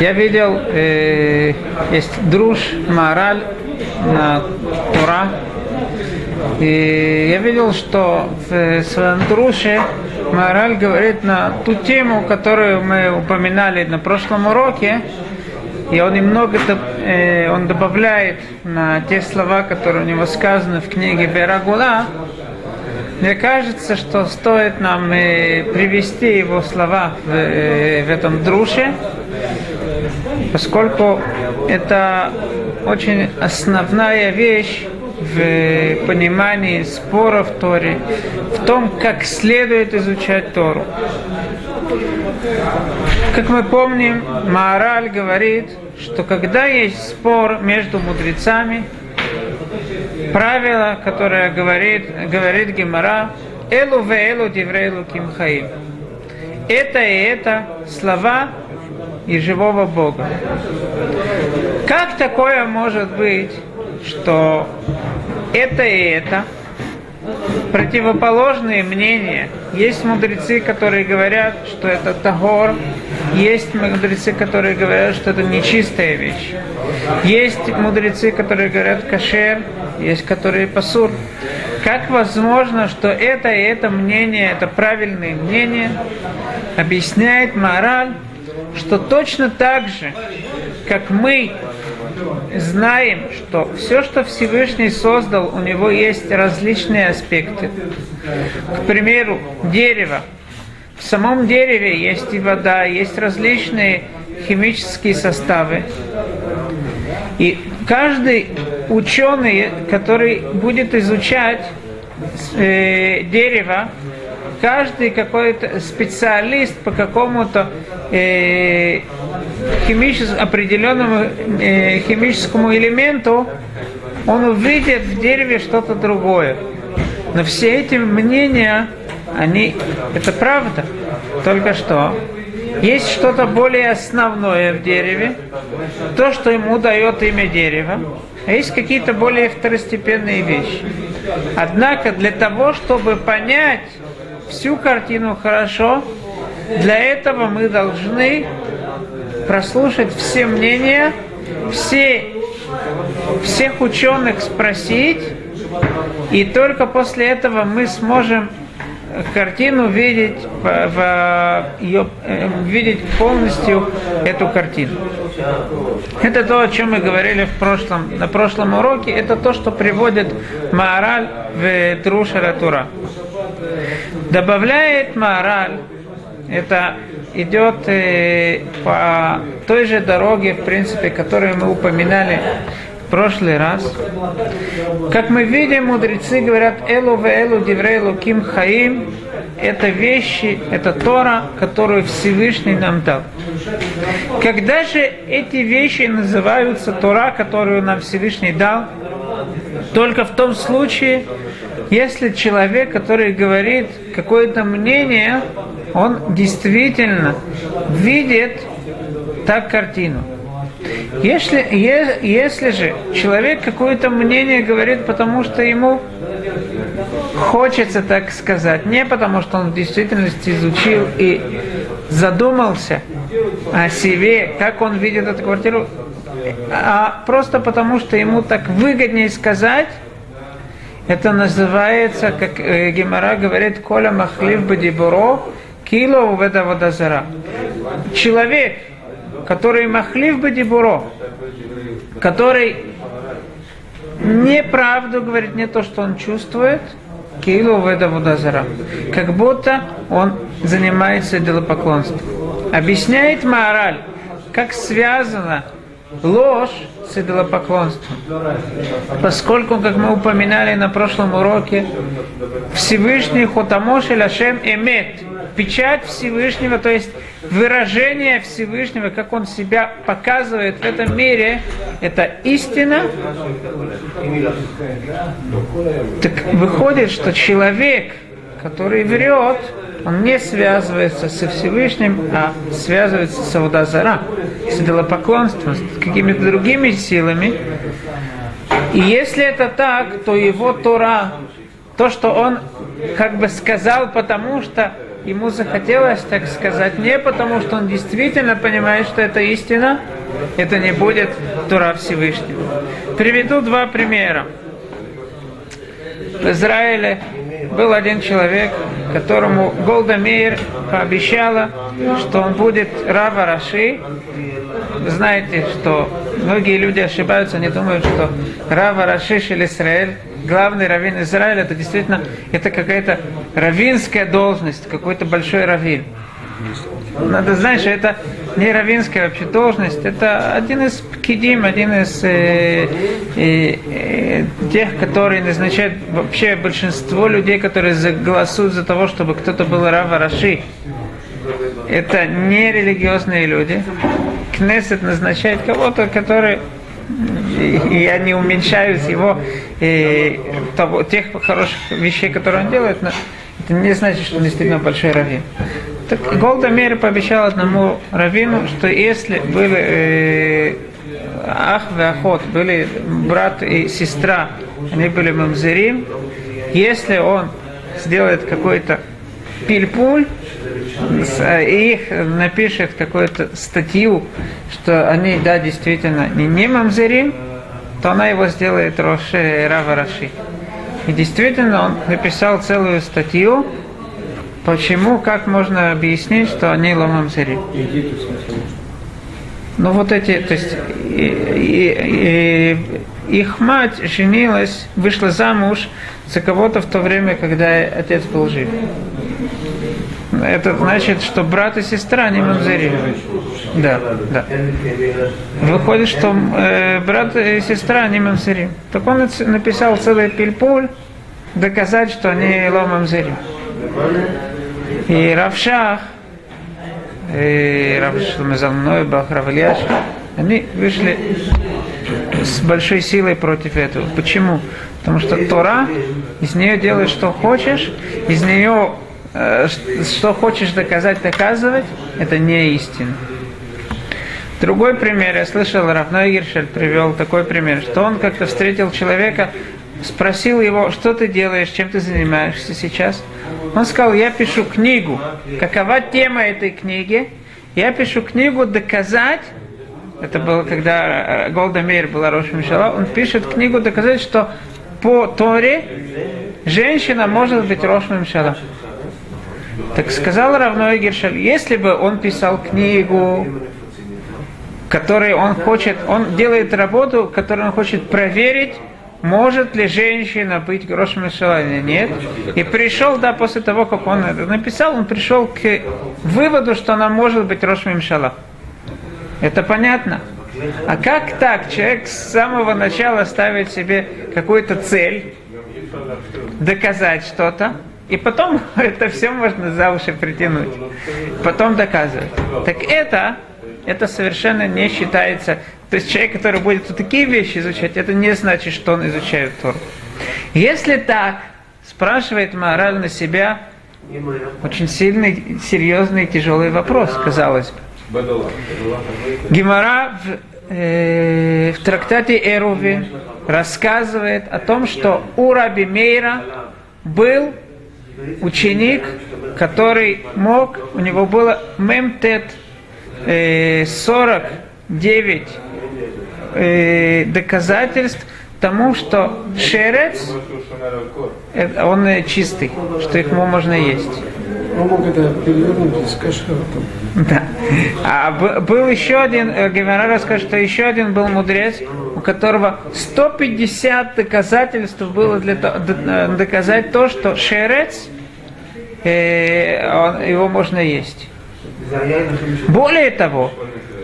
Я видел, э, есть друж, мораль на Тура. И я видел, что в своем друже мораль говорит на ту тему, которую мы упоминали на прошлом уроке, и он немного э, он добавляет на те слова, которые у него сказаны в книге Берагула. Мне кажется, что стоит нам привести его слова в, э, в этом друше, поскольку это очень основная вещь в понимании споров в Торе, в том, как следует изучать Тору. Как мы помним, Маораль говорит, что когда есть спор между мудрецами, правило, которое говорит, говорит Гемара, Элу ве элу диврейлу кимхаим. Это и это слова и живого Бога. Как такое может быть, что это и это противоположные мнения. Есть мудрецы, которые говорят, что это тагор, есть мудрецы, которые говорят, что это нечистая вещь. Есть мудрецы, которые говорят кашер, есть которые пасур. Как возможно, что это и это мнение, это правильное мнение, объясняет мораль, что точно так же, как мы знаем, что все, что Всевышний создал, у него есть различные аспекты. К примеру, дерево. В самом дереве есть и вода, есть различные химические составы. И каждый ученый, который будет изучать э, дерево, каждый какой-то специалист по какому-то э, химичес, определенному э, химическому элементу, он увидит в дереве что-то другое. Но все эти мнения, они, это правда. Только что есть что-то более основное в дереве, то, что ему дает имя дерева, а есть какие-то более второстепенные вещи. Однако для того, чтобы понять всю картину хорошо, для этого мы должны прослушать все мнения, все, всех ученых спросить, и только после этого мы сможем картину видеть, в, ее, э, видеть полностью эту картину. Это то, о чем мы говорили в прошлом, на прошлом уроке, это то, что приводит Маараль в Друшара Тура. Добавляет Маараль, это идет э, по той же дороге, в принципе, которую мы упоминали в прошлый раз. Как мы видим, мудрецы говорят, Элу ве Элу диврейлу ким хаим, это вещи, это Тора, которую Всевышний нам дал. Когда же эти вещи называются Тора, которую нам Всевышний дал, только в том случае, если человек, который говорит какое-то мнение, он действительно видит так картину. Если, е, если же человек какое-то мнение говорит, потому что ему хочется так сказать, не потому что он в действительности изучил и задумался о себе, как он видит эту квартиру, а просто потому что ему так выгоднее сказать, это называется, как э, Гемора говорит, Коля Махлив Бадибуро, Кило Уведа Водазара. Человек, который Махлив Бадибуро, который неправду говорит, не то, что он чувствует, Кило Уведа Водазара. Как будто он занимается идолопоклонством. Объясняет мораль, как связано ложь с идолопоклонством. Поскольку, как мы упоминали на прошлом уроке, Всевышний Хотамош Лашем Эмет, печать Всевышнего, то есть выражение Всевышнего, как он себя показывает в этом мире, это истина. Так выходит, что человек, который врет, он не связывается со Всевышним, а связывается с Аудазара, с идолопоклонством, с какими-то другими силами. И если это так, то его Тора, то, что он как бы сказал, потому что ему захотелось, так сказать, не потому, что он действительно понимает, что это истина, это не будет Тура Всевышнего. Приведу два примера. В Израиле был один человек, которому Голда Мейер пообещала, что он будет Рава Раши. Вы знаете, что многие люди ошибаются, они думают, что Рава Раши Шель Исраэль, главный раввин Израиля, это действительно это какая-то равинская должность, какой-то большой раввин. Надо знать, что это не равинская вообще должность, это один из кидим, один из э, э, э, тех, которые назначают вообще большинство людей, которые голосуют за того, чтобы кто-то был Рава Раши. Это не религиозные люди. Кнессет назначает кого-то, который и они уменьшают его и того, тех хороших вещей, которые он делает, но это не значит, что он действительно большой раввин. Так Голда Мейер пообещал одному раввину, что если были э, ах и охот, были брат и сестра, они были мамзерим, если он сделает какой-то пильпуль, и их напишет какую-то статью, что они, да, действительно, не, не мамзерим, то она его сделает Роши Рава Раши. И действительно, он написал целую статью, Почему, как можно объяснить, что они ломам зери? Ну вот эти, то есть и, и, и, их мать женилась, вышла замуж за кого-то в то время, когда отец был жив. Это значит, что брат и сестра не мамзери. Да, да. Выходит, что э, брат и сестра не мамзери. Так он написал целый пильпуль, доказать, что они ломамзери. И Равшах, и Равшлам за мной, Бах Равляш, они вышли с большой силой против этого. Почему? Потому что Тора, из нее делаешь, что хочешь, из нее э, что хочешь доказать, доказывать, это не истина. Другой пример, я слышал, Равной Гершель привел такой пример, что он как-то встретил человека, спросил его, что ты делаешь, чем ты занимаешься сейчас. Он сказал, я пишу книгу. Какова тема этой книги? Я пишу книгу доказать, это было, когда э, Голда Мейер была Рош Мишала, он пишет книгу доказать, что по Торе женщина может быть Рош Мишала. Так сказал Равной Гершаль, если бы он писал книгу, которой он хочет, он делает работу, которую он хочет проверить, может ли женщина быть грошем или нет. И пришел, да, после того, как он это написал, он пришел к выводу, что она может быть Рошем Мишала. Это понятно. А как так человек с самого начала ставит себе какую-то цель, доказать что-то, и потом это все можно за уши притянуть, потом доказывать. Так это, это совершенно не считается то есть человек, который будет вот такие вещи изучать, это не значит, что он изучает Тору. Если так, спрашивает мораль на себя очень сильный, серьезный, тяжелый вопрос, казалось бы. Гемора в, э, в трактате Эруви рассказывает о том, что у Раби Мейра был ученик, который мог, у него было мемтет э, 49 э, доказательств тому, что шерец, он чистый, что их можно есть. Он мог это перевернуть из. Да. А был еще один, э, Гемора расскажет, что еще один был мудрец, у которого 150 доказательств было для того, э, доказать то, что шерец, э, он, его можно есть. Более того,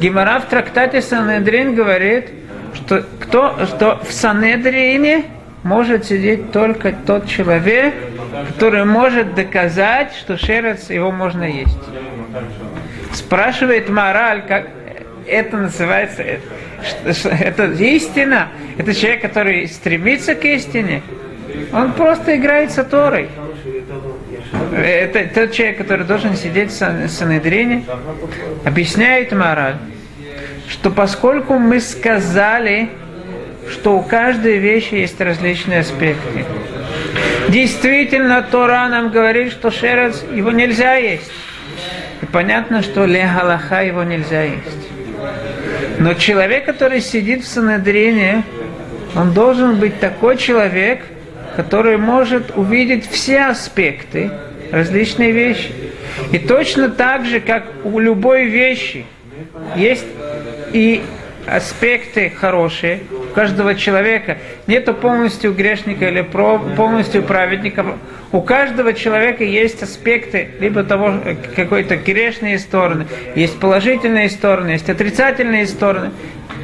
Гимара в трактате Санедрин говорит, что, кто, что в Санедрине может сидеть только тот человек, который может доказать, что шерец его можно есть. Спрашивает мораль, как это называется, это, это истина, это человек, который стремится к истине, он просто играет с Торой. Это тот человек, который должен сидеть в Санедрине, объясняет мораль, что поскольку мы сказали, что у каждой вещи есть различные аспекты, Действительно, Тора нам говорит, что шерец его нельзя есть. И понятно, что легалаха его нельзя есть. Но человек, который сидит в Санедрине, он должен быть такой человек, который может увидеть все аспекты, различные вещи. И точно так же, как у любой вещи есть и аспекты хорошие у каждого человека. Нету полностью грешника или полностью праведника. У каждого человека есть аспекты либо того какой-то грешные стороны, есть положительные стороны, есть отрицательные стороны.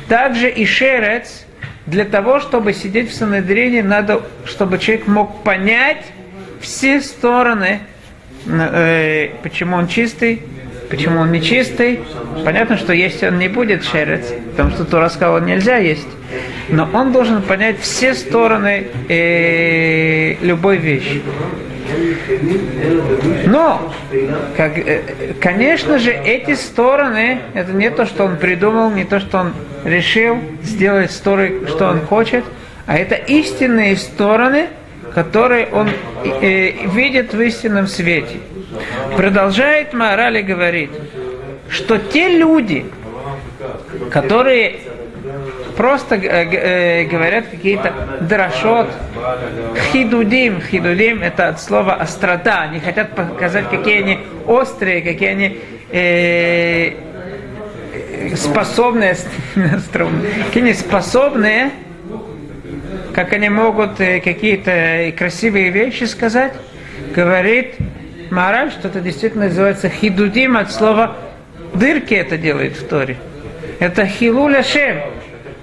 Также и шерец, для того, чтобы сидеть в Санедрине, надо, чтобы человек мог понять все стороны, э, почему он чистый, Почему он нечистый? Понятно, что есть он не будет шерец, потому что Тура сказала, нельзя есть. Но он должен понять все стороны э, любой вещи. Но, как, э, конечно же, эти стороны, это не то, что он придумал, не то, что он решил сделать стороны, что он хочет, а это истинные стороны, которые он э, видит в истинном свете. Продолжает Маораль и говорит, что те люди, которые просто э, говорят какие-то драшот, хидудим, хидудим это от слова острота, они хотят показать, какие они острые, какие они э, способные, какие они способные, как они могут э, какие-то красивые вещи сказать, говорит Мораль, что это действительно называется хидудим от слова дырки это делает в Торе. Это хилуля шем.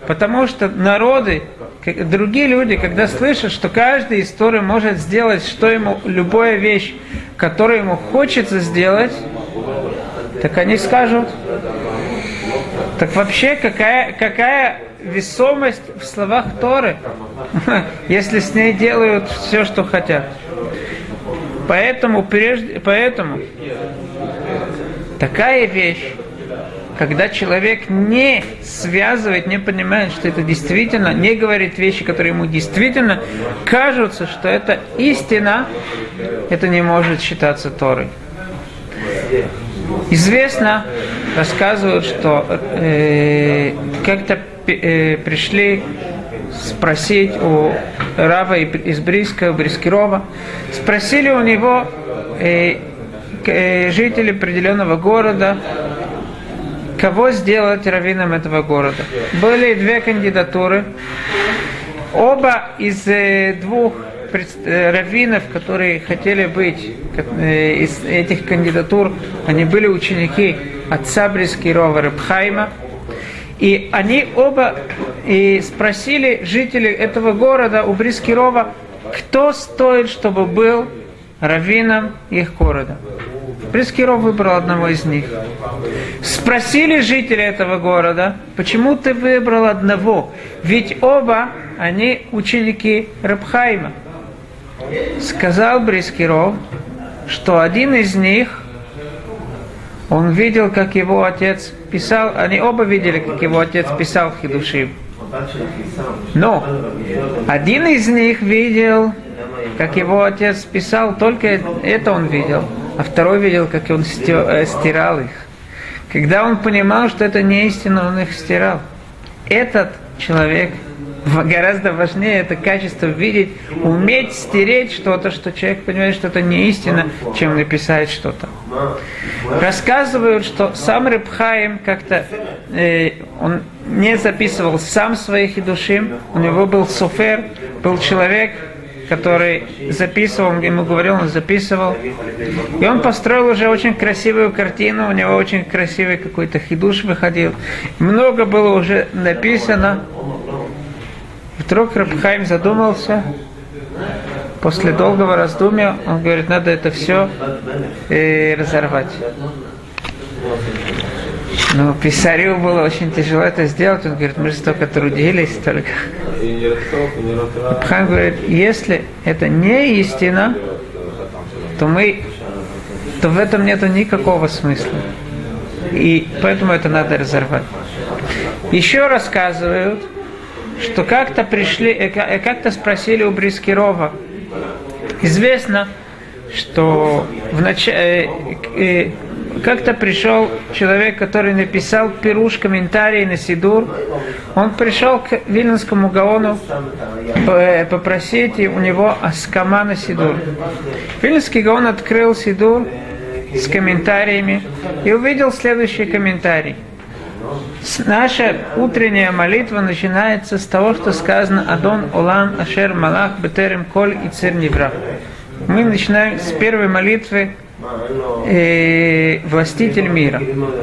Потому что народы, другие люди, когда слышат, что каждый из Торы может сделать, что ему, любая вещь, которую ему хочется сделать, так они скажут, так вообще какая, какая весомость в словах Торы, если с ней делают все, что хотят. Поэтому, прежде, поэтому такая вещь, когда человек не связывает, не понимает, что это действительно, не говорит вещи, которые ему действительно кажутся, что это истина, это не может считаться Торой. Известно, рассказывают, что э, как-то э, пришли спросить у Рава из Бриска, Брискирова, спросили у него э, э, жители определенного города, кого сделать раввином этого города. Были две кандидатуры. Оба из э, двух э, раввинов, которые хотели быть э, из этих кандидатур, они были ученики отца Брискирова Рыбхайма. И они оба и спросили жителей этого города у Брискирова, кто стоит, чтобы был раввином их города. Брискиров выбрал одного из них. Спросили жители этого города, почему ты выбрал одного? Ведь оба они ученики Рабхайма. Сказал Брискиров, что один из них, он видел, как его отец писал, они оба видели, как его отец писал в Хидушим. Но один из них видел, как его отец писал, только это он видел, а второй видел, как он э, стирал их. Когда он понимал, что это не истина, он их стирал. Этот человек гораздо важнее это качество видеть, уметь стереть что-то, что человек понимает, что это не истина, чем написать что-то. Рассказывают, что сам Рыбхаим как-то э, он не записывал сам своих идушим, у него был суфер, был человек, который записывал, ему говорил, он записывал. И он построил уже очень красивую картину, у него очень красивый какой-то хидуш выходил. Много было уже написано. Вдруг Рабхайм задумался, после долгого раздумья, он говорит, надо это все э, разорвать. Но писарю было очень тяжело это сделать. Он говорит, мы же столько трудились, столько. Абхан говорит, если это не истина, то мы, то в этом нет никакого смысла. И поэтому это надо разорвать. Еще рассказывают, что как-то пришли, э, э, как-то спросили у Брискирова, Известно, что в нач... как-то пришел человек, который написал пируш комментарий на Сидур. Он пришел к Вильнинскому Гаону э, попросить у него аскама на Сидур. Вильнинский Гаон открыл Сидур с комментариями и увидел следующий комментарий. Наша утренняя молитва начинается с того, что сказано «Адон Олам Ашер Малах Бетерем Коль и Цир Невра». Мы начинаем с первой молитвы э, властитель мира,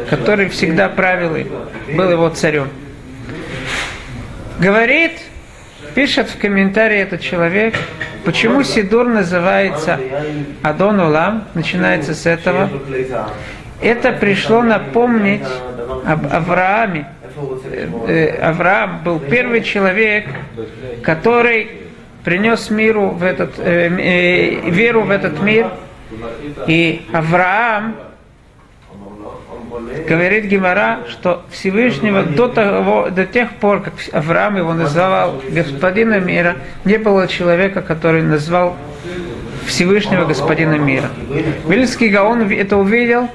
который всегда правил и был его царем. Говорит, пишет в комментарии этот человек, почему Сидур называется Адон Улам, начинается с этого. Это пришло напомнить об Аврааме. Э, Авраам был первый человек, который принес миру в этот, э, э, веру в этот мир. И Авраам говорит Гимара, что Всевышнего до, того, до тех пор, как Авраам его называл господином мира, не было человека, который назвал Всевышнего господина мира. Вильский Гаон это увидел,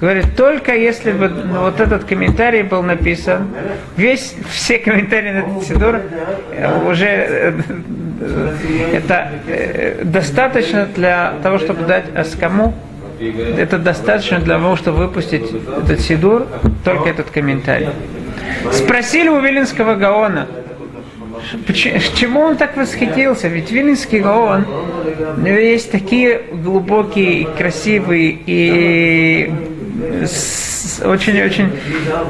говорит, только если бы ну, вот этот комментарий был написан, весь, все комментарии на этот Сидор э, уже э, это э, достаточно для того, чтобы дать Аскаму, это достаточно для того, чтобы выпустить этот Сидур, только этот комментарий. Спросили у Вилинского Гаона, чему он так восхитился? Ведь Вилинский Гаон, есть такие глубокие, красивые и очень-очень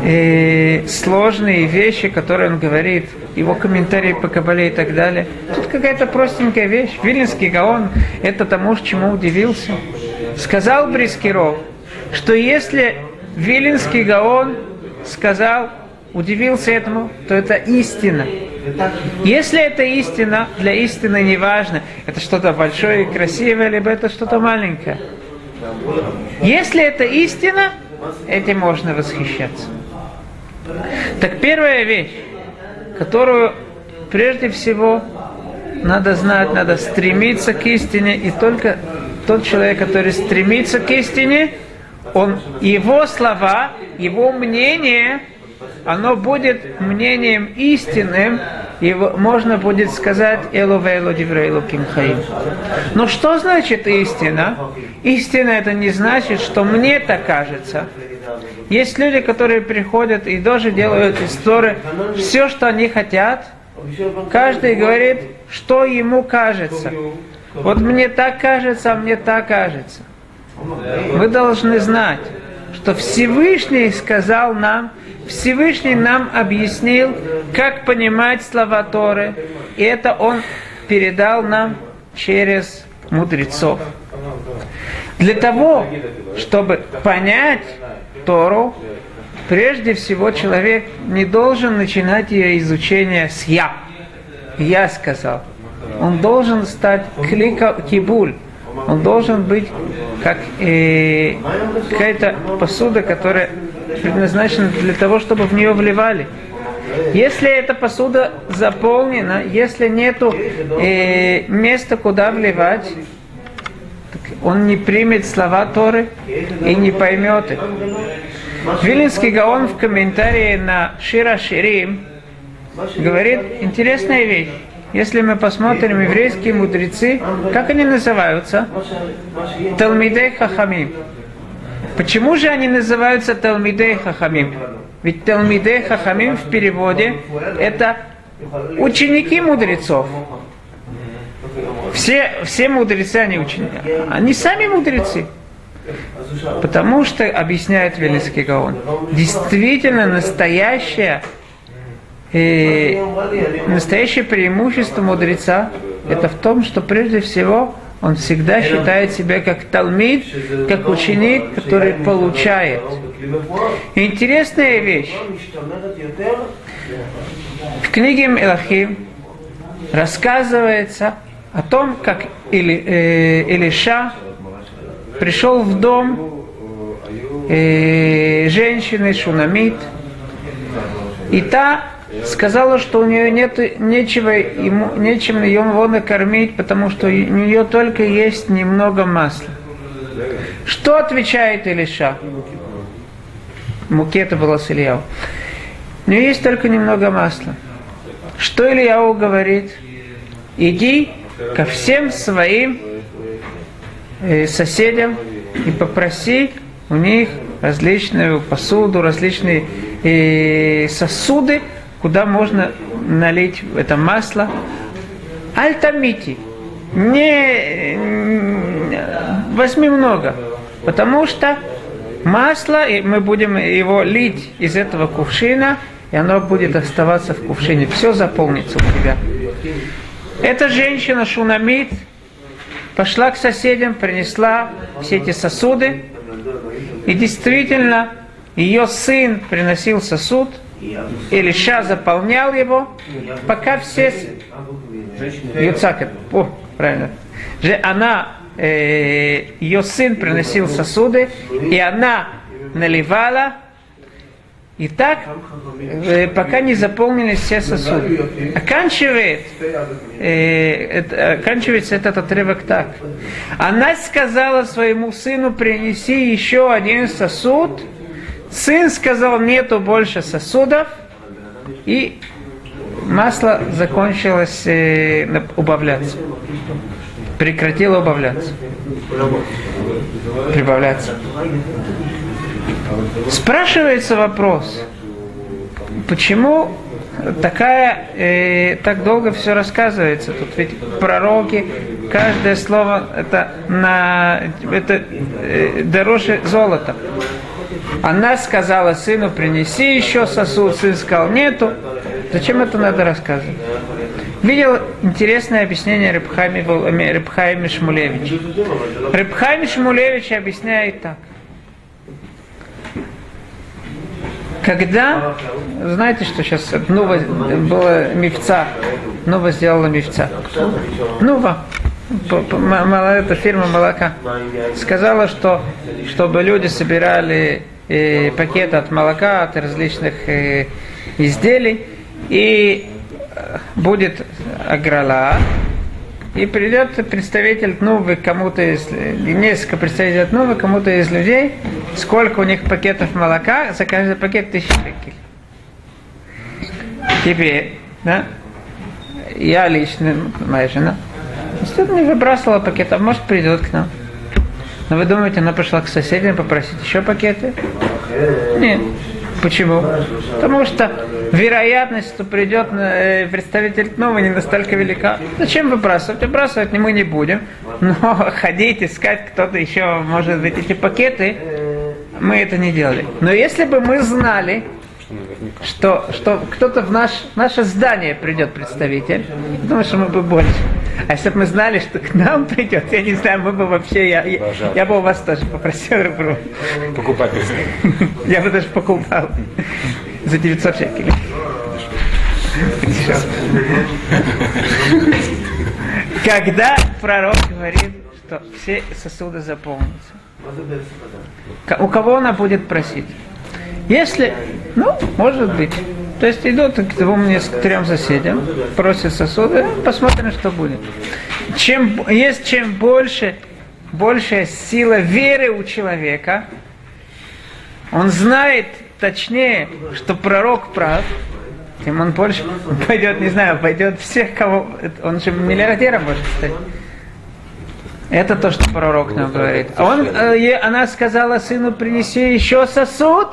э, сложные вещи, которые он говорит, его комментарии по Кабале и так далее. Тут какая-то простенькая вещь. Вильнинский Гаон это тому, чему удивился. Сказал Брискиров, что если Вилинский Гаон сказал, удивился этому, то это истина. Если это истина, для истины не важно, это что-то большое и красивое, либо это что-то маленькое. Если это истина, этим можно восхищаться. Так первая вещь, которую прежде всего надо знать, надо стремиться к истине, и только тот человек, который стремится к истине, он, его слова, его мнение, оно будет мнением истинным, и можно будет сказать «Элу диврейлу кимхаим». Но что значит истина? Истина это не значит, что мне так кажется. Есть люди, которые приходят и тоже делают истории, все, что они хотят, каждый говорит, что ему кажется. Вот мне так кажется, а мне так кажется. Мы должны знать, что Всевышний сказал нам, Всевышний нам объяснил, как понимать слова Торы, и это Он передал нам через мудрецов. Для того, чтобы понять Тору, прежде всего человек не должен начинать ее изучение с «я». «Я» сказал. Он должен стать клика кибуль. Он должен быть как э, какая-то посуда, которая предназначена для того, чтобы в нее вливали. Если эта посуда заполнена, если нету э, места, куда вливать, он не примет слова Торы и не поймет их. Вилинский Гаон в комментарии на Шира Ширим говорит интересная вещь. Если мы посмотрим еврейские мудрецы, как они называются? Талмидей Хахамим. Почему же они называются Талмидей Хахамим? Ведь Талмидей Хахамим в переводе это ученики мудрецов. Все, все мудрецы, они ученики. Они сами мудрецы. Потому что, объясняет Велинский Гаон, действительно настоящее, э, настоящее преимущество мудреца это в том, что прежде всего он всегда считает себя как талмид, как ученик, который получает. интересная вещь. В книге Элахим рассказывается о том, как Или, э, Илиша пришел в дом э, женщины Шунамит, и та сказала, что у нее нет нечего, ему, нечем его накормить, потому что у нее только есть немного масла. Что отвечает Илиша? Муки это было с Ильяу. У нее есть только немного масла. Что Ильяу говорит? Иди ко всем своим э, соседям и попроси у них различную посуду, различные э, сосуды, куда можно налить это масло. Альтамити. Не возьми много, потому что масло, и мы будем его лить из этого кувшина, и оно будет оставаться в кувшине. Все заполнится у тебя. Эта женщина Шунамид пошла к соседям, принесла все эти сосуды, и действительно ее сын приносил сосуд, Илиша заполнял его, пока все... Юцак, о, правильно. Же она, э, ее сын приносил сосуды, и она наливала, и так, э, пока не заполнились все сосуды. Оканчивает, э, это, оканчивается этот отрывок так. Она сказала своему сыну, принеси еще один сосуд. Сын сказал, нету больше сосудов. И масло закончилось э, убавляться. Прекратило убавляться. Прибавляться. Спрашивается вопрос, почему такая, э, так долго все рассказывается. Тут ведь пророки, каждое слово это, на, это э, дороже золота. Она сказала сыну, принеси еще сосуд, сын сказал, нету. Зачем это надо рассказывать? Видел интересное объяснение Рыбхайми Шмулевича. Рыбхайми Шмулевич объясняет так – Когда, знаете, что сейчас Нова было мифца, Нова сделала мифца. Нова, эта фирма молока, сказала, что чтобы люди собирали э, пакеты от молока, от различных э, изделий, и э, будет аграла, и придет представитель новый кому-то из, несколько представителей новых кому-то из людей, сколько у них пакетов молока, за каждый пакет тысяча шекелей. Теперь, да, я лично, моя жена, что не выбрасывала пакетов, может придет к нам. Но вы думаете, она пошла к соседям попросить еще пакеты? Нет. Почему? Потому что вероятность, что придет э, представитель новый, не настолько велика. Зачем выбрасывать? Выбрасывать мы не будем. Но ходить, искать кто-то еще, может быть, эти пакеты, мы это не делали. Но если бы мы знали, что, что кто-то в наш, наше здание придет представитель, думаю, что мы бы больше. А если бы мы знали, что к нам придет, я не знаю, мы бы вообще, я, я, я бы у вас тоже попросил ребру. Покупать. Я бы даже покупал за 900 шекелей. Когда пророк говорит, что все сосуды заполнятся, у кого она будет просить? Если, ну, может быть. То есть идут к двум, к трем соседям, просят сосуды, посмотрим, что будет. Чем, есть чем больше, большая сила веры у человека, он знает точнее, что пророк прав, тем он больше пойдет, не знаю, пойдет всех, кого... Он же миллиардером может стать. Это то, что пророк нам говорит. А он, э, она сказала сыну, принеси еще сосуд.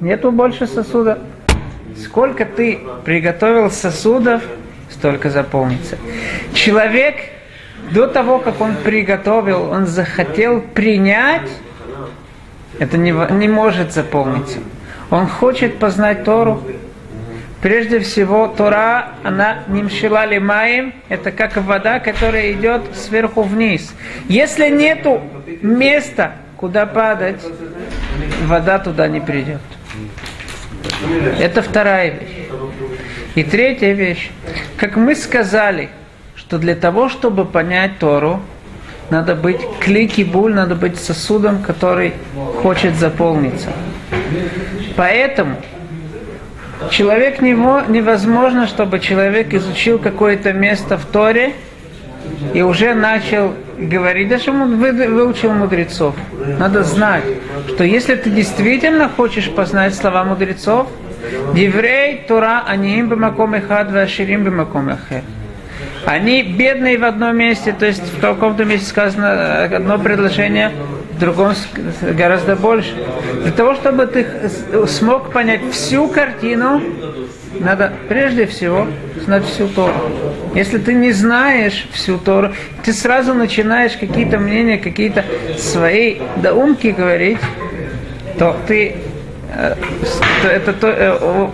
Нету больше сосуда. Сколько ты приготовил сосудов, столько заполнится. Человек до того, как он приготовил, он захотел принять, это не, не может заполниться. Он хочет познать Тору. Прежде всего, Тора, она нимшила лимаем, это как вода, которая идет сверху вниз. Если нету места, куда падать, вода туда не придет. Это вторая вещь. И третья вещь. Как мы сказали, что для того, чтобы понять Тору, надо быть клики буль, надо быть сосудом, который хочет заполниться. Поэтому человек него невозможно, чтобы человек изучил какое-то место в Торе и уже начал говорить, даже выучил мудрецов. Надо знать, что если ты действительно хочешь познать слова мудрецов, Еврей, Тура, они им бимаком эхад, ваширим бимаком эхад. Они бедные в одном месте, то есть в каком-то месте сказано одно предложение, другом гораздо больше. Для того, чтобы ты смог понять всю картину, надо прежде всего знать всю Тору. Если ты не знаешь всю Тору, ты сразу начинаешь какие-то мнения, какие-то свои доумки говорить, то ты э, это то, э,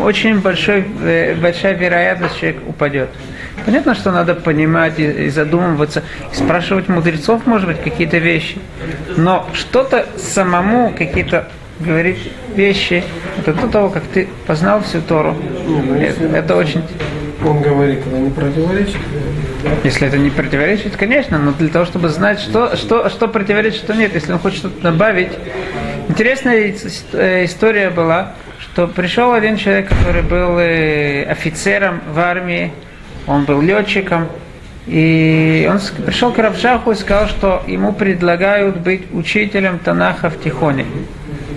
очень большой, э, большая вероятность человек упадет. Понятно, что надо понимать и, и задумываться, и спрашивать мудрецов, может быть, какие-то вещи. Но что-то самому, какие-то говорить вещи, это до того, как ты познал всю Тору. если- Это, это очень Он говорит, это не противоречит. если это не противоречит, конечно, но для того, чтобы знать, что, что, что противоречит, что нет, если он хочет что-то добавить. Интересная э, история была, что пришел один человек, который был э, офицером в армии, он был летчиком, и он пришел к Равшаху и сказал, что ему предлагают быть учителем Танаха в Тихоне.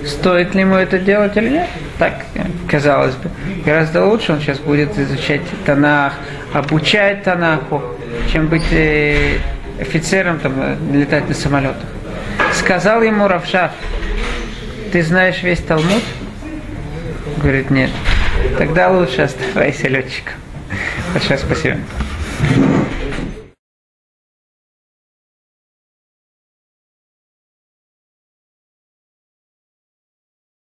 Стоит ли ему это делать или нет? Так, казалось бы. Гораздо лучше он сейчас будет изучать Танах, обучать Танаху, чем быть э, офицером, там, э, летать на самолетах. Сказал ему Равшах, ты знаешь весь Талмуд? Говорит, нет. Тогда лучше оставайся летчиком. Большое спасибо.